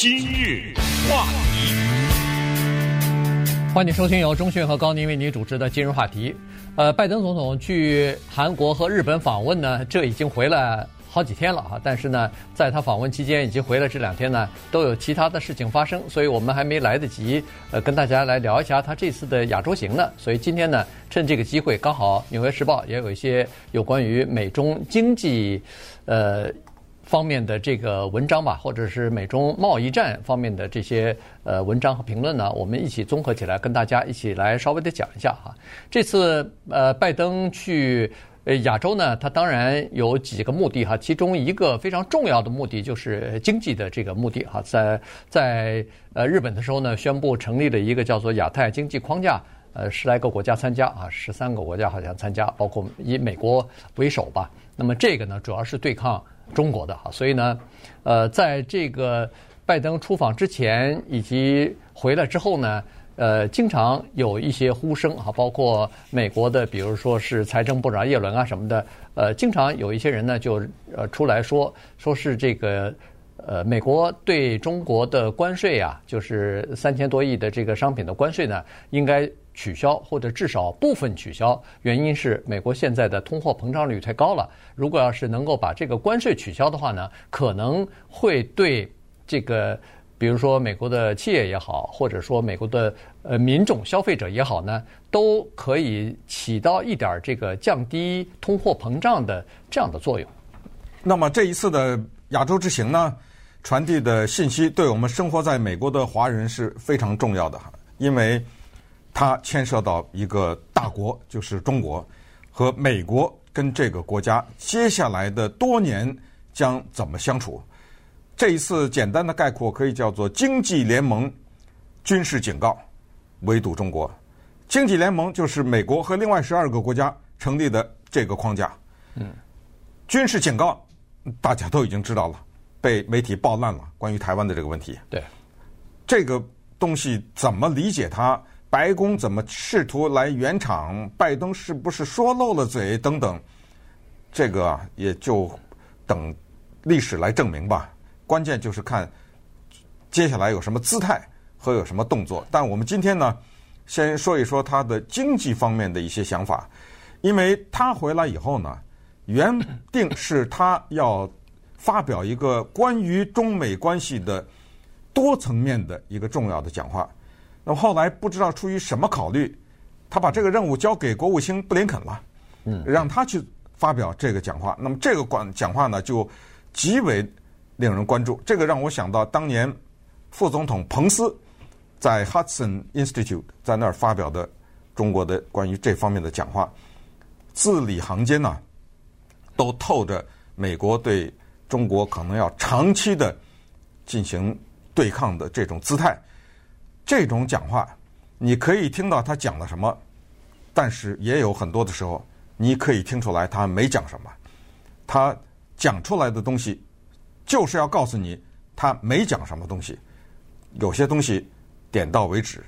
今日话题，欢迎收听由中讯和高宁为您主持的今日话题。呃，拜登总统去韩国和日本访问呢，这已经回来好几天了哈。但是呢，在他访问期间，已经回来这两天呢，都有其他的事情发生，所以我们还没来得及呃跟大家来聊一下他这次的亚洲行呢。所以今天呢，趁这个机会，刚好《纽约时报》也有一些有关于美中经济呃。方面的这个文章吧，或者是美中贸易战方面的这些呃文章和评论呢，我们一起综合起来跟大家一起来稍微的讲一下哈。这次呃拜登去呃亚洲呢，他当然有几个目的哈，其中一个非常重要的目的就是经济的这个目的哈，在在呃日本的时候呢，宣布成立了一个叫做亚太经济框架，呃十来个国家参加啊，十三个国家好像参加，包括以美国为首吧。那么这个呢，主要是对抗。中国的哈，所以呢，呃，在这个拜登出访之前以及回来之后呢，呃，经常有一些呼声哈，包括美国的，比如说是财政部长叶伦啊什么的，呃，经常有一些人呢就呃出来说，说是这个呃美国对中国的关税啊，就是三千多亿的这个商品的关税呢，应该。取消或者至少部分取消，原因是美国现在的通货膨胀率太高了。如果要是能够把这个关税取消的话呢，可能会对这个，比如说美国的企业也好，或者说美国的呃民众消费者也好呢，都可以起到一点这个降低通货膨胀的这样的作用。那么这一次的亚洲之行呢，传递的信息对我们生活在美国的华人是非常重要的哈，因为。它牵涉到一个大国，就是中国和美国跟这个国家接下来的多年将怎么相处。这一次简单的概括可以叫做经济联盟军事警告，围堵中国。经济联盟就是美国和另外十二个国家成立的这个框架。嗯，军事警告大家都已经知道了，被媒体爆烂了。关于台湾的这个问题，对这个东西怎么理解它？白宫怎么试图来圆场？拜登是不是说漏了嘴？等等，这个，也就等历史来证明吧。关键就是看接下来有什么姿态和有什么动作。但我们今天呢，先说一说他的经济方面的一些想法，因为他回来以后呢，原定是他要发表一个关于中美关系的多层面的一个重要的讲话。那么后来不知道出于什么考虑，他把这个任务交给国务卿布林肯了，嗯，让他去发表这个讲话。那么这个讲讲话呢，就极为令人关注。这个让我想到当年副总统彭斯在 Hudson Institute 在那儿发表的中国的关于这方面的讲话，字里行间呢，都透着美国对中国可能要长期的进行对抗的这种姿态。这种讲话，你可以听到他讲了什么，但是也有很多的时候，你可以听出来他没讲什么。他讲出来的东西，就是要告诉你他没讲什么东西。有些东西点到为止。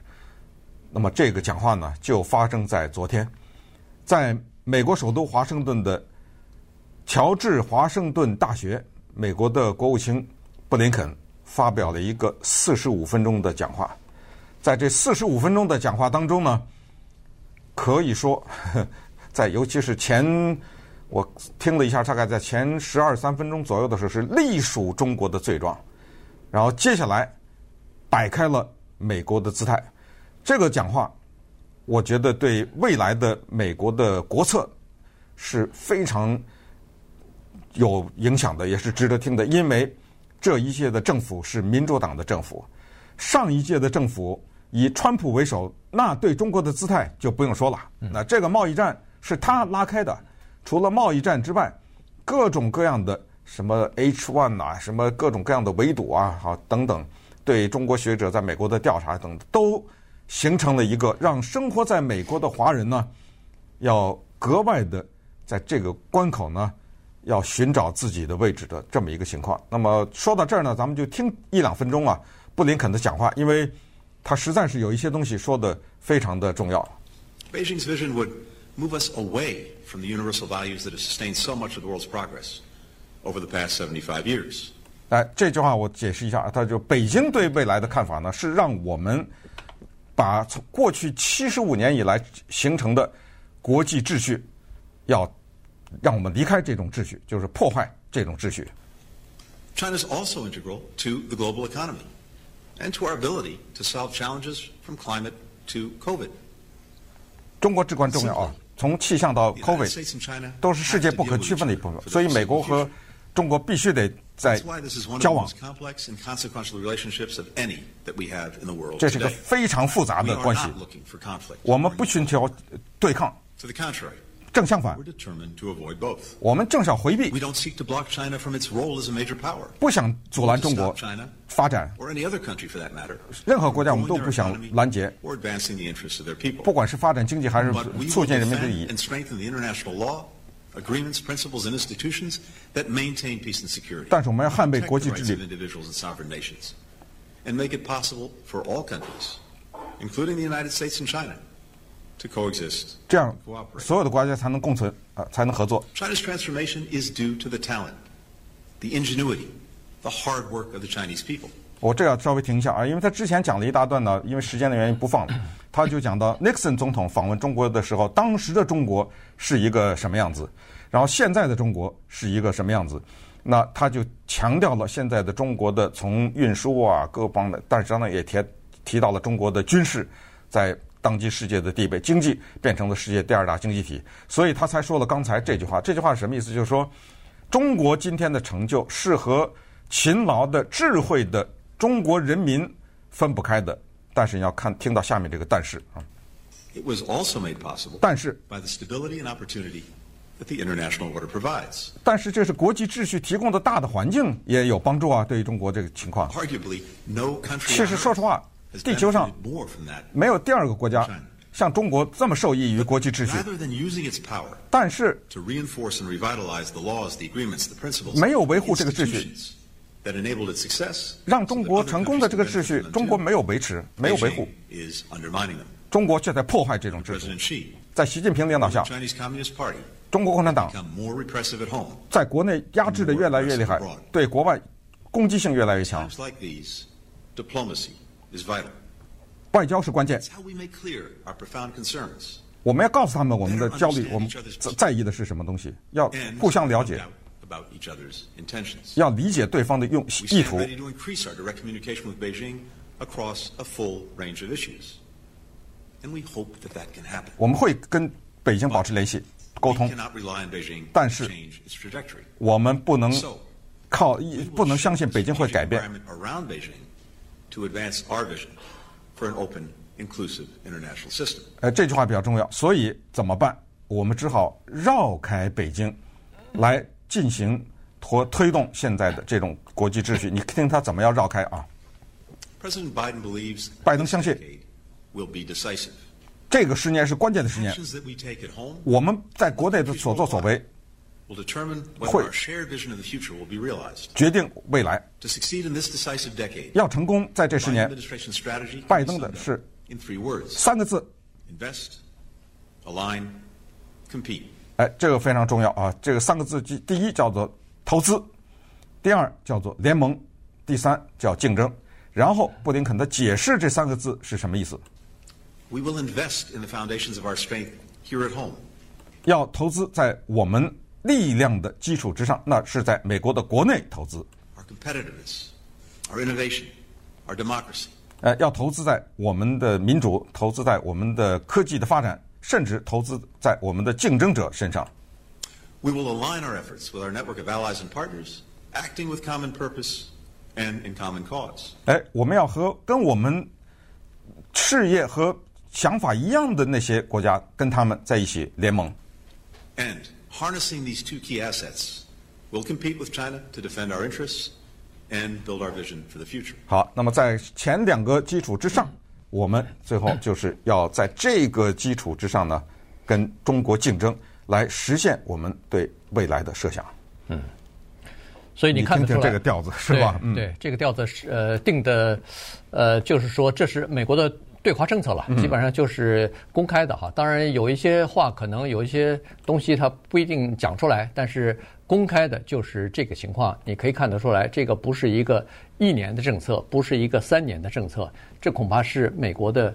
那么这个讲话呢，就发生在昨天，在美国首都华盛顿的乔治华盛顿大学，美国的国务卿布林肯发表了一个四十五分钟的讲话。在这四十五分钟的讲话当中呢，可以说，在尤其是前我听了一下，大概在前十二三分钟左右的时候，是隶属中国的罪状，然后接下来摆开了美国的姿态。这个讲话，我觉得对未来的美国的国策是非常有影响的，也是值得听的，因为这一届的政府是民主党的政府，上一届的政府。以川普为首，那对中国的姿态就不用说了。那这个贸易战是他拉开的，除了贸易战之外，各种各样的什么 H one 啊，什么各种各样的围堵啊，好等等，对中国学者在美国的调查等等，都形成了一个让生活在美国的华人呢，要格外的在这个关口呢，要寻找自己的位置的这么一个情况。那么说到这儿呢，咱们就听一两分钟啊，布林肯的讲话，因为。他实在是有一些东西说的非常的重要。Beijing's vision would move us away from the universal values that have sustained so much of the world's progress over the past 75 years. 哎，这句话我解释一下，他就北京对未来的看法呢，是让我们把从过去七十五年以来形成的国际秩序，要让我们离开这种秩序，就是破坏这种秩序。China is also integral to the global economy and to our ability to solve challenges from climate to COVID. 中国至关重要啊，从气象到 COVID 都是世界不可区分的一部分，所以美国和中国必须得在交往。这是个非常复杂的关系，我们不寻求对抗。正相反，我们正是要回避，不想阻拦中国发展。任何国家我们都不想拦截，不管是发展经济还是促进人民的利益。但是我们要捍卫国际秩序。这样，所有的国家才能共存啊，才能合作。China's transformation is due to the talent, the ingenuity, the hard work of the Chinese people. 我这要稍微停一下啊，因为他之前讲了一大段呢，因为时间的原因不放了。他就讲到 Nixon 总统访问中国的时候，当时的中国是一个什么样子，然后现在的中国是一个什么样子。那他就强调了现在的中国的从运输啊各方的，但是呢也提提到了中国的军事在。当今世界的地位，经济变成了世界第二大经济体，所以他才说了刚才这句话。这句话是什么意思？就是说，中国今天的成就是和勤劳的、智慧的中国人民分不开的。但是你要看听到下面这个但是啊。It was also made possible 但是 by the stability and opportunity that the international order provides。但是这是国际秩序提供的大的环境也有帮助啊，对于中国这个情况。Arguably, no country。其实说实话。地球上没有第二个国家像中国这么受益于国际秩序，但是没有维护这个秩序，让中国成功的这个秩序，中国没有维持，没有维护，中国却在破坏这种秩序。在习近平领导下，中国共产党在国内压制的越来越厉害，对国外攻击性越来越强。外交是关键。我们要告诉他们我们的焦虑，我们在意的是什么东西，要互相了解，要理解对方的用意图。我们会跟北京保持联系、沟通，但是我们不能靠，不能相信北京会改变。To advance our vision for an open, inclusive international system。呃，这句话比较重要，所以怎么办？我们只好绕开北京，来进行和推动现在的这种国际秩序。你听他怎么样绕开啊？President Biden believes 拜登相信 will be decisive。这个十年是关键的十年。我们在国内的所作所为。会决定未来。要成功，在这十年，拜登的是三个字：invest, align, compete。哎，这个非常重要啊！这个三个字，第第一叫做投资，第二叫做联盟，第三叫竞争。然后布林肯的解释这三个字是什么意思？We will invest in the foundations of our strength here at home。要投资在我们。力量的基础之上，那是在美国的国内投资。Our competitiveness, our innovation, our democracy。呃，要投资在我们的民主，投资在我们的科技的发展，甚至投资在我们的竞争者身上。We will align our efforts with our network of allies and partners, acting with common purpose and in common cause。哎，我们要和跟我们事业和想法一样的那些国家，跟他们在一起联盟。And Harnessing these two key assets, we'll compete with China to defend our interests and build our vision for the future. 好，那么在前两个基础之上，我们最后就是要在这个基础之上呢，跟中国竞争，来实现我们对未来的设想。嗯，所以你看得出来，听听这个调子是吧？对，对，这个调子是呃定的，呃，就是说这是美国的。对华政策了，基本上就是公开的哈。当然有一些话，可能有一些东西他不一定讲出来，但是公开的就是这个情况。你可以看得出来，这个不是一个一年的政策，不是一个三年的政策，这恐怕是美国的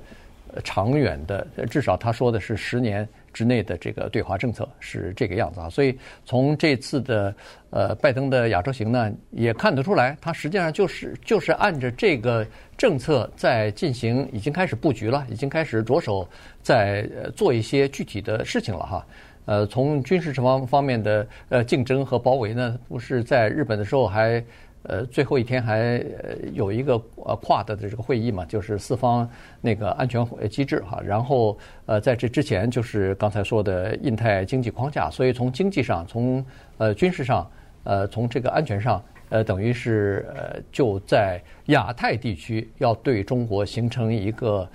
长远的，至少他说的是十年之内的这个对华政策是这个样子啊。所以从这次的呃拜登的亚洲行呢，也看得出来，他实际上就是就是按着这个政策在进行，已经开始布局了，已经开始着手在做一些具体的事情了哈。呃，从军事方方面的呃竞争和包围呢，不是在日本的时候还呃最后一天还有一个呃跨的的这个会议嘛，就是四方那个安全机制哈。然后呃在这之前就是刚才说的印太经济框架，所以从经济上、从呃军事上、呃从这个安全上，呃等于是呃就在亚太地区要对中国形成一个。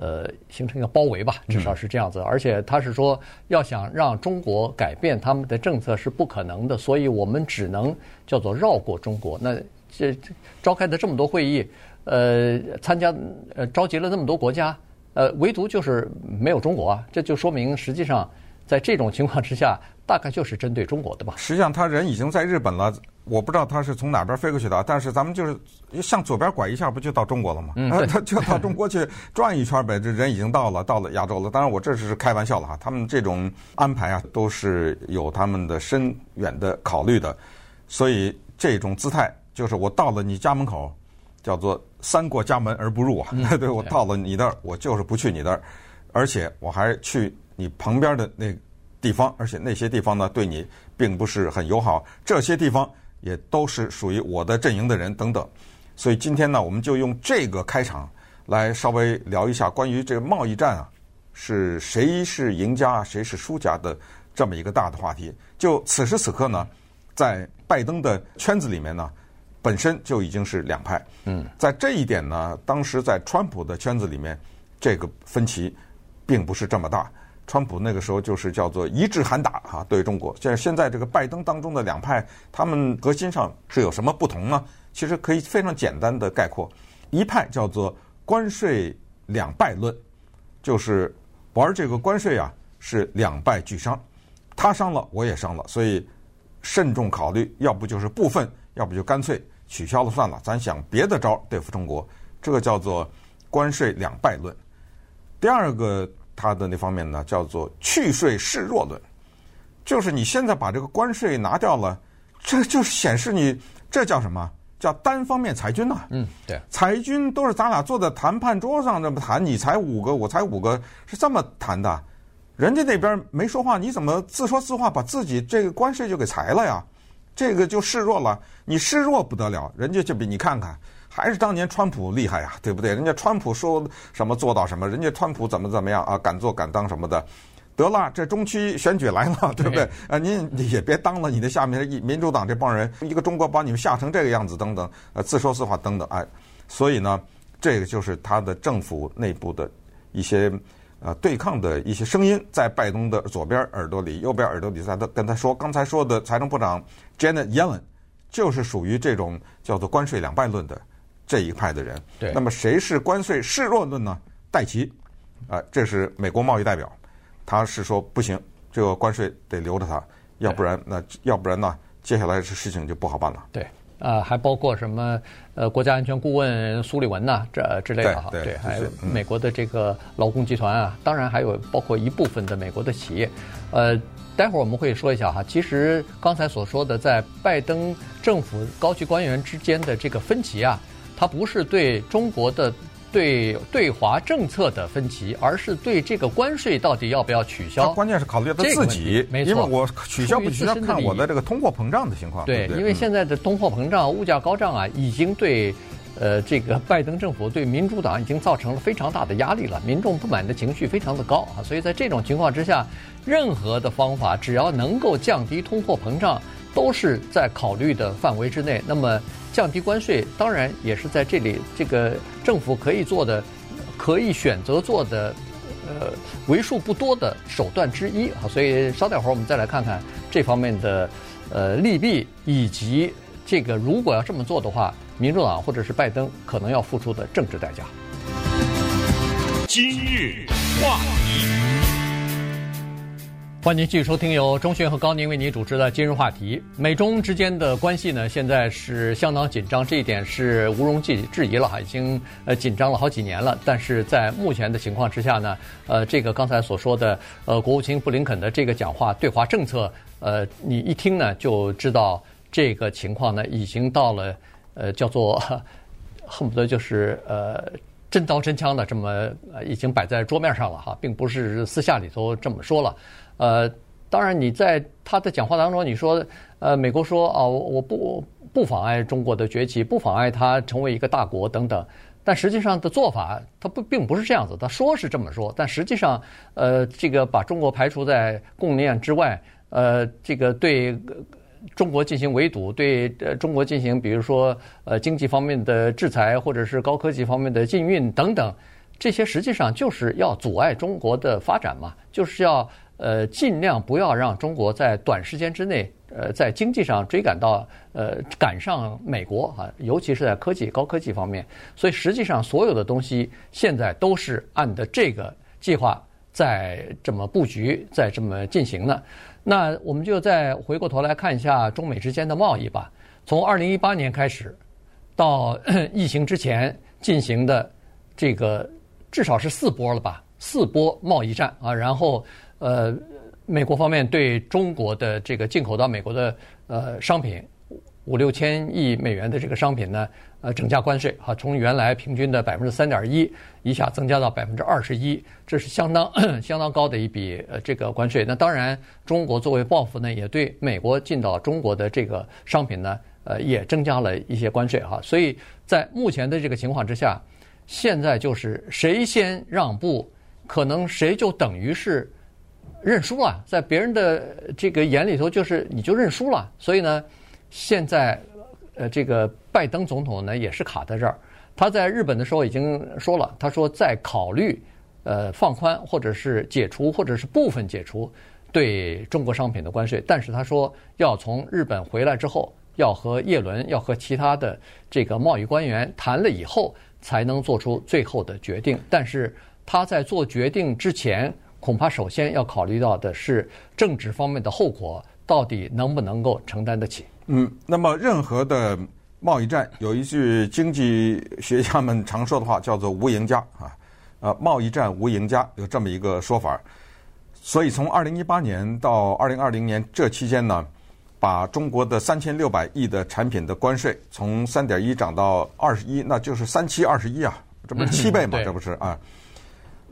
呃，形成一个包围吧，至少是这样子。而且他是说，要想让中国改变他们的政策是不可能的，所以我们只能叫做绕过中国。那这召开的这么多会议，呃，参加呃召集了那么多国家，呃，唯独就是没有中国啊，这就说明实际上。在这种情况之下，大概就是针对中国的吧。实际上，他人已经在日本了，我不知道他是从哪边飞过去的。但是咱们就是向左边拐一下，不就到中国了吗？嗯，他就到中国 去转一圈呗。这人已经到了，到了亚洲了。当然，我这是开玩笑了哈。他们这种安排啊，都是有他们的深远的考虑的。所以这种姿态，就是我到了你家门口，叫做三过家门而不入啊。嗯、对，我到了你那儿，我就是不去你那儿，而且我还去。你旁边的那地方，而且那些地方呢，对你并不是很友好。这些地方也都是属于我的阵营的人等等。所以今天呢，我们就用这个开场来稍微聊一下关于这个贸易战啊，是谁是赢家，谁是输家的这么一个大的话题。就此时此刻呢，在拜登的圈子里面呢，本身就已经是两派。嗯，在这一点呢，当时在川普的圈子里面，这个分歧并不是这么大。川普那个时候就是叫做一致喊打哈，对中国。现现在这个拜登当中的两派，他们核心上是有什么不同呢？其实可以非常简单的概括，一派叫做关税两败论，就是玩这个关税啊是两败俱伤，他伤了我也伤了，所以慎重考虑，要不就是部分，要不就干脆取消了算了，咱想别的招对付中国，这个叫做关税两败论。第二个。他的那方面呢，叫做去税示弱论，就是你现在把这个关税拿掉了，这就是显示你这叫什么？叫单方面裁军呐。嗯，对，裁军都是咱俩坐在谈判桌上这么谈，你裁五个，我裁五个，是这么谈的。人家那边没说话，你怎么自说自话把自己这个关税就给裁了呀？这个就示弱了，你示弱不得了，人家就比你看看。还是当年川普厉害呀，对不对？人家川普说什么做到什么，人家川普怎么怎么样啊，敢做敢当什么的。得了，这中期选举来了，对不对？啊，您也别当了，你的下面民主党这帮人，一个中国把你们吓成这个样子，等等，呃，自说自话等等，哎，所以呢，这个就是他的政府内部的一些呃对抗的一些声音，在拜登的左边耳朵里，右边耳朵里，在他跟他说，刚才说的财政部长 Janet Yellen 就是属于这种叫做关税两败论的。这一派的人，对，那么谁是关税示弱论呢？戴奇，啊，这是美国贸易代表，他是说不行，这个关税得留着他，要不然那要不然呢，接下来这事情就不好办了。对，啊，还包括什么呃，国家安全顾问苏利文呐，这之类的哈，对，还有美国的这个劳工集团啊，当然还有包括一部分的美国的企业，呃，待会儿我们会说一下哈，其实刚才所说的在拜登政府高级官员之间的这个分歧啊。它不是对中国的对对华政策的分歧，而是对这个关税到底要不要取消。关键是考虑到他自己，没错，因为我取消不取消看我的这个通货膨胀的情况。对，因为现在的通货膨胀、物价高涨啊，已经对呃这个拜登政府对民主党已经造成了非常大的压力了，民众不满的情绪非常的高啊，所以在这种情况之下，任何的方法只要能够降低通货膨胀，都是在考虑的范围之内。那么。降低关税当然也是在这里，这个政府可以做的、可以选择做的，呃，为数不多的手段之一啊。所以稍等会儿我们再来看看这方面的呃利弊，以及这个如果要这么做的话，民主党或者是拜登可能要付出的政治代价。今日话。欢迎继续收听由钟迅和高宁为您主持的今日话题。美中之间的关系呢，现在是相当紧张，这一点是毋庸置置疑了哈，已经呃紧张了好几年了。但是在目前的情况之下呢，呃，这个刚才所说的呃国务卿布林肯的这个讲话，对华政策，呃，你一听呢就知道这个情况呢已经到了呃叫做恨不得就是呃真刀真枪的这么呃已经摆在桌面上了哈，并不是私下里头这么说了。呃，当然，你在他的讲话当中，你说，呃，美国说啊，我不不妨碍中国的崛起，不妨碍它成为一个大国等等，但实际上的做法，他不并不是这样子。他说是这么说，但实际上，呃，这个把中国排除在供应链之外，呃，这个对中国进行围堵，对中国进行，比如说呃经济方面的制裁，或者是高科技方面的禁运等等，这些实际上就是要阻碍中国的发展嘛，就是要。呃，尽量不要让中国在短时间之内，呃，在经济上追赶到，呃，赶上美国啊，尤其是在科技、高科技方面。所以实际上，所有的东西现在都是按的这个计划在这么布局，在这么进行呢。那我们就再回过头来看一下中美之间的贸易吧。从二零一八年开始，到 疫情之前进行的这个至少是四波了吧，四波贸易战啊，然后。呃，美国方面对中国的这个进口到美国的呃商品五六千亿美元的这个商品呢，呃，整加关税哈，从原来平均的百分之三点一一下增加到百分之二十一，这是相当 相当高的一笔呃这个关税。那当然，中国作为报复呢，也对美国进到中国的这个商品呢，呃，也增加了一些关税哈。所以在目前的这个情况之下，现在就是谁先让步，可能谁就等于是。认输了，在别人的这个眼里头，就是你就认输了。所以呢，现在呃，这个拜登总统呢也是卡在这儿。他在日本的时候已经说了，他说在考虑呃放宽或者是解除或者是部分解除对中国商品的关税，但是他说要从日本回来之后，要和叶伦要和其他的这个贸易官员谈了以后，才能做出最后的决定。但是他在做决定之前。恐怕首先要考虑到的是政治方面的后果，到底能不能够承担得起？嗯，那么任何的贸易战，有一句经济学家们常说的话，叫做“无赢家”啊，呃，贸易战无赢家，有这么一个说法。所以从二零一八年到二零二零年这期间呢，把中国的三千六百亿的产品的关税从三点一涨到二十一，那就是三七二十一啊，这不是七倍吗？这不是啊？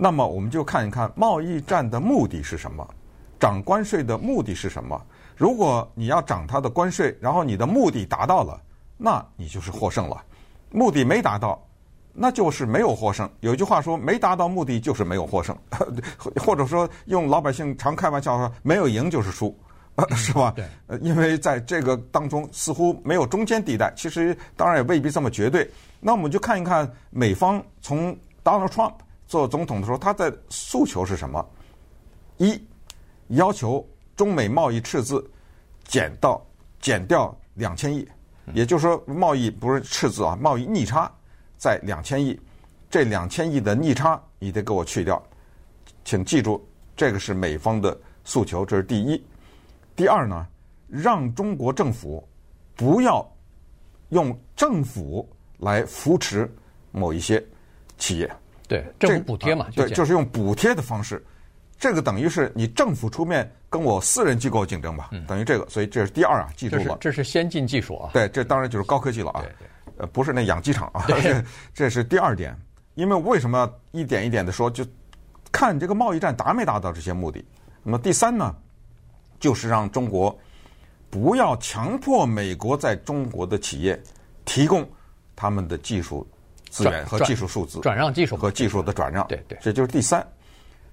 那么我们就看一看贸易战的目的是什么，涨关税的目的是什么？如果你要涨它的关税，然后你的目的达到了，那你就是获胜了；目的没达到，那就是没有获胜。有句话说，没达到目的就是没有获胜，或者说用老百姓常开玩笑说，没有赢就是输，是吧？对。因为在这个当中似乎没有中间地带，其实当然也未必这么绝对。那我们就看一看美方从 Donald Trump。做总统的时候，他的诉求是什么？一，要求中美贸易赤字减到减掉两千亿，也就是说，贸易不是赤字啊，贸易逆差在两千亿，这两千亿的逆差你得给我去掉。请记住，这个是美方的诉求，这是第一。第二呢，让中国政府不要用政府来扶持某一些企业。对，政府补贴嘛，对，就是用补贴的方式，这个等于是你政府出面跟我私人机构竞争吧，等于这个，所以这是第二啊，记住了，这是先进技术啊，对，这当然就是高科技了啊，对对，呃，不是那养鸡场啊，这 这是第二点，因为为什么一点一点的说，就看这个贸易战达没达到这些目的。那么第三呢，就是让中国不要强迫美国在中国的企业提供他们的技术。资源和技术数字，转让技术和技术的转让，对对，这就是第三。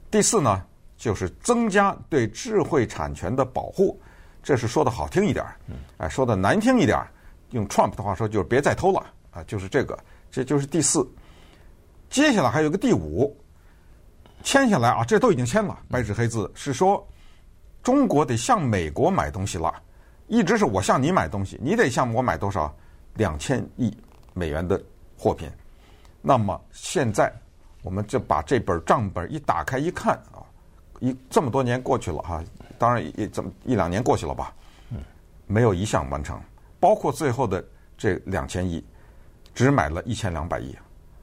第四呢，就是增加对智慧产权的保护，这是说的好听一点儿，哎，说的难听一点儿，用 Trump 的话说就是别再偷了啊，就是这个，这就是第四。接下来还有个第五，签下来啊，这都已经签了，白纸黑字是说中国得向美国买东西了，一直是我向你买东西，你得向我买多少？两千亿美元的货品。那么现在，我们就把这本账本一打开一看啊，一这么多年过去了哈，当然也这么一两年过去了吧，没有一项完成，包括最后的这两千亿，只买了一千两百亿，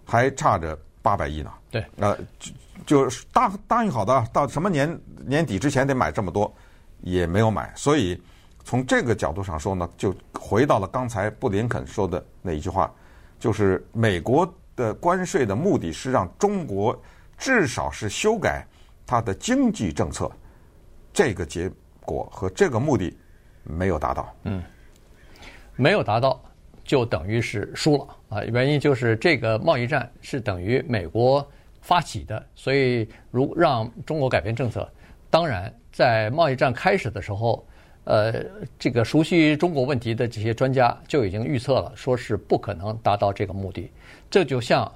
还差着八百亿呢。对，呃，就就是答答应好的，到什么年年底之前得买这么多，也没有买。所以从这个角度上说呢，就回到了刚才布林肯说的那一句话，就是美国的关税的目的是让中国至少是修改它的经济政策。这个结果和这个目的没有达到，嗯，没有达到，就等于是输了啊！原因就是这个贸易战是等于美国发起的，所以如让中国改变政策，当然在贸易战开始的时候，呃，这个熟悉中国问题的这些专家就已经预测了，说是不可能达到这个目的。这就像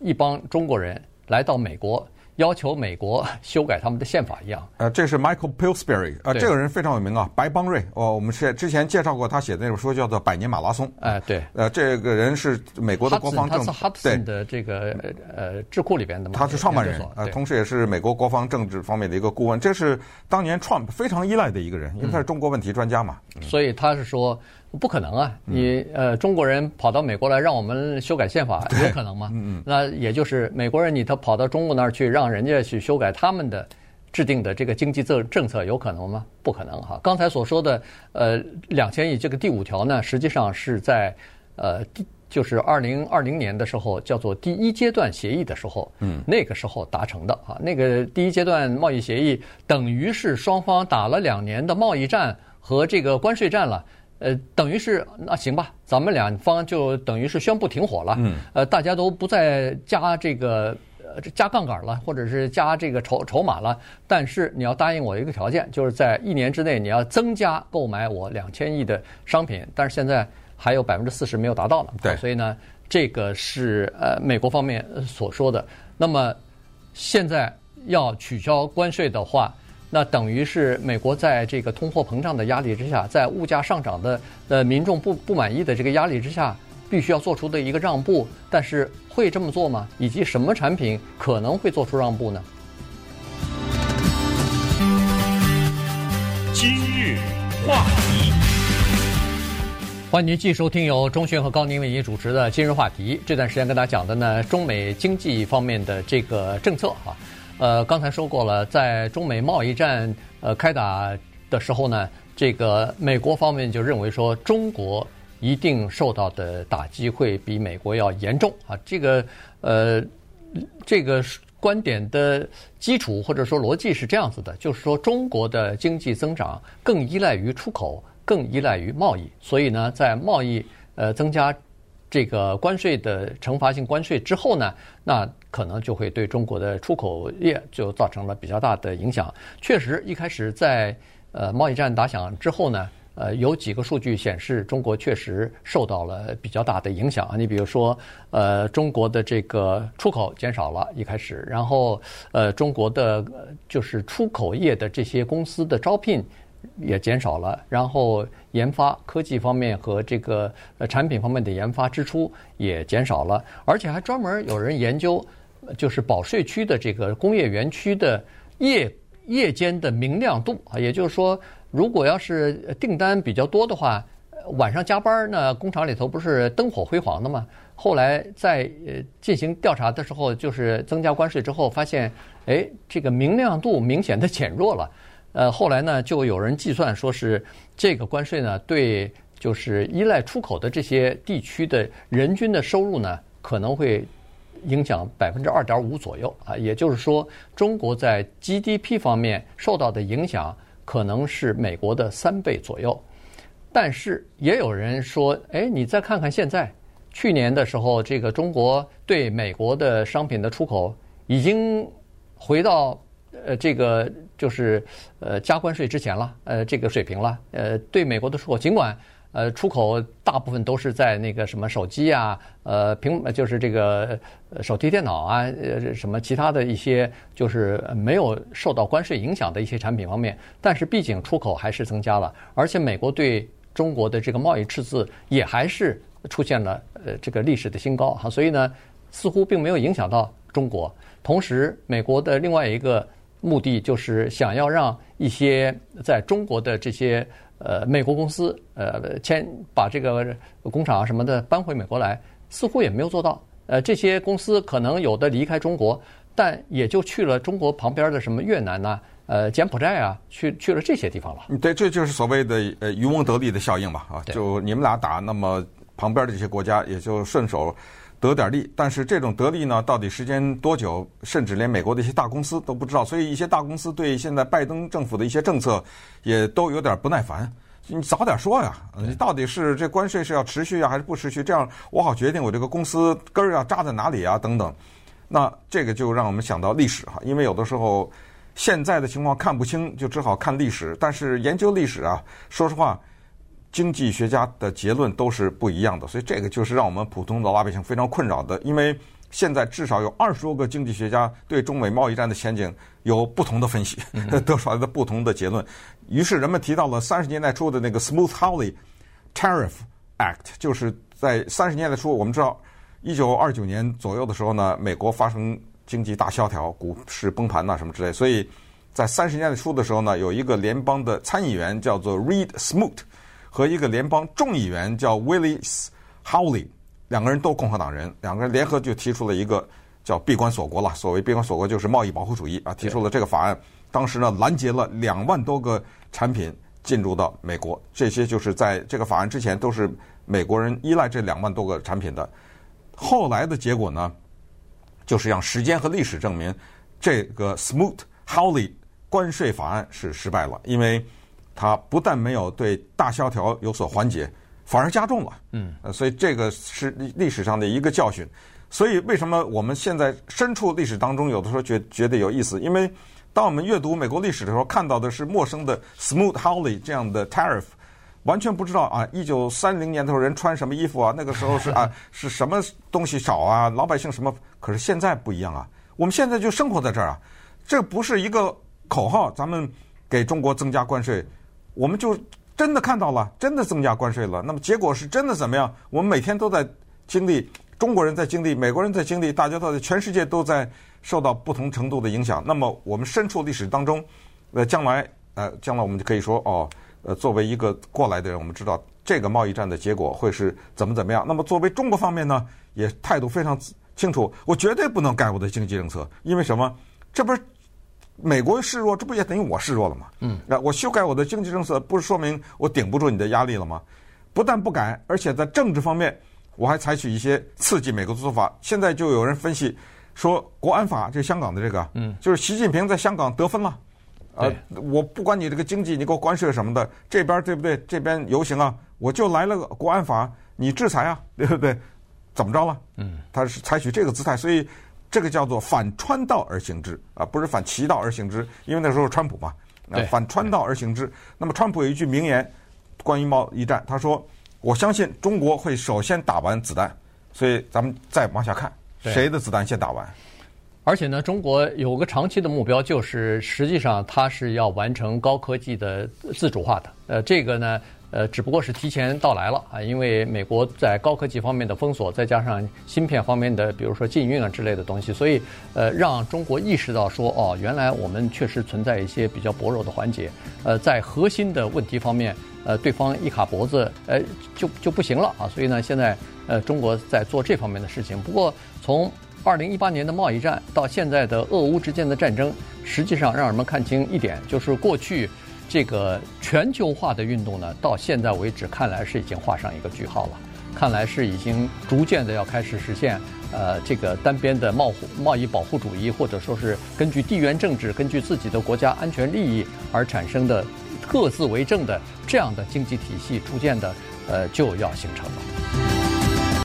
一帮中国人来到美国。要求美国修改他们的宪法一样。呃，这是 Michael Pillsbury，呃，这个人非常有名啊，白邦瑞。哦，我们是之前介绍过他写的那本书，叫做《百年马拉松》。哎，对。呃，这个人是美国的国防政，他是 Hudson 的这个呃智库里边的嘛。他是创办人，呃，同时也是美国国防政治方面的一个顾问。这是当年 Trump 非常依赖的一个人，因为他是中国问题专家嘛。嗯、所以他是说。不可能啊！你呃，中国人跑到美国来让我们修改宪法，有可能吗？嗯嗯。那也就是美国人，你他跑到中国那儿去，让人家去修改他们的制定的这个经济政政策，有可能吗？不可能哈！刚才所说的呃两千亿这个第五条呢，实际上是在呃第就是二零二零年的时候叫做第一阶段协议的时候，嗯，那个时候达成的啊。那个第一阶段贸易协议等于是双方打了两年的贸易战和这个关税战了。呃，等于是那行吧，咱们两方就等于是宣布停火了。嗯。呃，大家都不再加这个呃加杠杆了，或者是加这个筹筹码了。但是你要答应我一个条件，就是在一年之内你要增加购买我两千亿的商品。但是现在还有百分之四十没有达到呢。对。所以呢，这个是呃美国方面所说的。那么现在要取消关税的话。那等于是美国在这个通货膨胀的压力之下，在物价上涨的呃民众不不满意的这个压力之下，必须要做出的一个让步。但是会这么做吗？以及什么产品可能会做出让步呢？今日话题，欢迎您继续收听由钟迅和高宁为您主持的《今日话题》。这段时间跟大家讲的呢，中美经济方面的这个政策哈。呃，刚才说过了，在中美贸易战呃开打的时候呢，这个美国方面就认为说，中国一定受到的打击会比美国要严重啊。这个呃，这个观点的基础或者说逻辑是这样子的，就是说中国的经济增长更依赖于出口，更依赖于贸易，所以呢，在贸易呃增加。这个关税的惩罚性关税之后呢，那可能就会对中国的出口业就造成了比较大的影响。确实，一开始在呃贸易战打响之后呢，呃有几个数据显示中国确实受到了比较大的影响啊。你比如说，呃中国的这个出口减少了，一开始，然后呃中国的就是出口业的这些公司的招聘。也减少了，然后研发科技方面和这个呃产品方面的研发支出也减少了，而且还专门有人研究，就是保税区的这个工业园区的夜夜间的明亮度啊，也就是说，如果要是订单比较多的话，晚上加班呢，工厂里头不是灯火辉煌的吗？后来在呃进行调查的时候，就是增加关税之后，发现，哎，这个明亮度明显的减弱了。呃，后来呢，就有人计算说是这个关税呢，对就是依赖出口的这些地区的人均的收入呢，可能会影响百分之二点五左右啊。也就是说，中国在 GDP 方面受到的影响可能是美国的三倍左右。但是也有人说，哎，你再看看现在，去年的时候，这个中国对美国的商品的出口已经回到。呃，这个就是呃加关税之前了，呃这个水平了。呃，对美国的出口，尽管呃出口大部分都是在那个什么手机啊，呃平就是这个手提电脑啊，呃什么其他的一些就是没有受到关税影响的一些产品方面，但是毕竟出口还是增加了，而且美国对中国的这个贸易赤字也还是出现了呃这个历史的新高哈，所以呢，似乎并没有影响到中国。同时，美国的另外一个。目的就是想要让一些在中国的这些呃美国公司呃迁把这个工厂啊什么的搬回美国来，似乎也没有做到。呃，这些公司可能有的离开中国，但也就去了中国旁边的什么越南呐、啊、呃柬埔寨啊，去去了这些地方了。对，这就是所谓的呃渔翁得利的效应吧？啊，就你们俩打，那么旁边的这些国家也就顺手。得点利，但是这种得利呢，到底时间多久，甚至连美国的一些大公司都不知道。所以一些大公司对现在拜登政府的一些政策，也都有点不耐烦。你早点说呀，你到底是这关税是要持续啊，还是不持续？这样我好决定我这个公司根儿要扎在哪里啊，等等。那这个就让我们想到历史哈，因为有的时候现在的情况看不清，就只好看历史。但是研究历史啊，说实话。经济学家的结论都是不一样的，所以这个就是让我们普通的老百姓非常困扰的。因为现在至少有二十多个经济学家对中美贸易战的前景有不同的分析，得出来的不同的结论。于是人们提到了三十年代初的那个 Smooth Hawley Tariff Act，就是在三十年代初，我们知道一九二九年左右的时候呢，美国发生经济大萧条，股市崩盘呐什么之类，所以在三十年代初的时候呢，有一个联邦的参议员叫做 Reed Smoot。和一个联邦众议员叫 Willis Howley，两个人都共和党人，两个人联合就提出了一个叫“闭关锁国”了。所谓“闭关锁国”就是贸易保护主义啊，提出了这个法案。当时呢，拦截了两万多个产品进入到美国，这些就是在这个法案之前都是美国人依赖这两万多个产品的。后来的结果呢，就是让时间和历史证明，这个 Smoot-Hawley 关税法案是失败了，因为。它不但没有对大萧条有所缓解，反而加重了。嗯，所以这个是历史上的一个教训。所以为什么我们现在身处历史当中，有的时候觉觉得有意思？因为当我们阅读美国历史的时候，看到的是陌生的 Smoot-Hawley 这样的 tariff，完全不知道啊，一九三零年的时候人穿什么衣服啊？那个时候是啊，是什么东西少啊？老百姓什么？可是现在不一样啊！我们现在就生活在这儿啊，这不是一个口号，咱们给中国增加关税。我们就真的看到了，真的增加关税了。那么结果是真的怎么样？我们每天都在经历，中国人在经历，美国人在经历，大家都在全世界都在受到不同程度的影响。那么我们身处历史当中，呃，将来呃，将来我们就可以说哦，呃，作为一个过来的人，我们知道这个贸易战的结果会是怎么怎么样。那么作为中国方面呢，也态度非常清楚，我绝对不能改我的经济政策，因为什么？这不是。美国示弱，这不也等于我示弱了吗？嗯，那我修改我的经济政策，不是说明我顶不住你的压力了吗？不但不改，而且在政治方面，我还采取一些刺激美国的做法。现在就有人分析说，国安法就是香港的这个，嗯，就是习近平在香港得分了。呃，我不管你这个经济，你给我关税什么的，这边对不对？这边游行啊，我就来了个国安法，你制裁啊，对不对？怎么着了？嗯，他是采取这个姿态，所以。这个叫做反川道而行之啊，不是反其道而行之，因为那时候是川普嘛，啊，反川道而行之。那么川普有一句名言，关于贸易战，他说：“我相信中国会首先打完子弹。”所以咱们再往下看，谁的子弹先打完？而且呢，中国有个长期的目标，就是实际上它是要完成高科技的自主化的。呃，这个呢。呃，只不过是提前到来了啊，因为美国在高科技方面的封锁，再加上芯片方面的，比如说禁运啊之类的东西，所以呃，让中国意识到说，哦，原来我们确实存在一些比较薄弱的环节，呃，在核心的问题方面，呃，对方一卡脖子，呃，就就不行了啊。所以呢，现在呃，中国在做这方面的事情。不过，从二零一八年的贸易战到现在的俄乌之间的战争，实际上让人们看清一点，就是过去。这个全球化的运动呢，到现在为止看来是已经画上一个句号了，看来是已经逐渐的要开始实现，呃，这个单边的贸贸易保护主义，或者说是根据地缘政治、根据自己的国家安全利益而产生的各自为政的这样的经济体系，逐渐的呃就要形成了。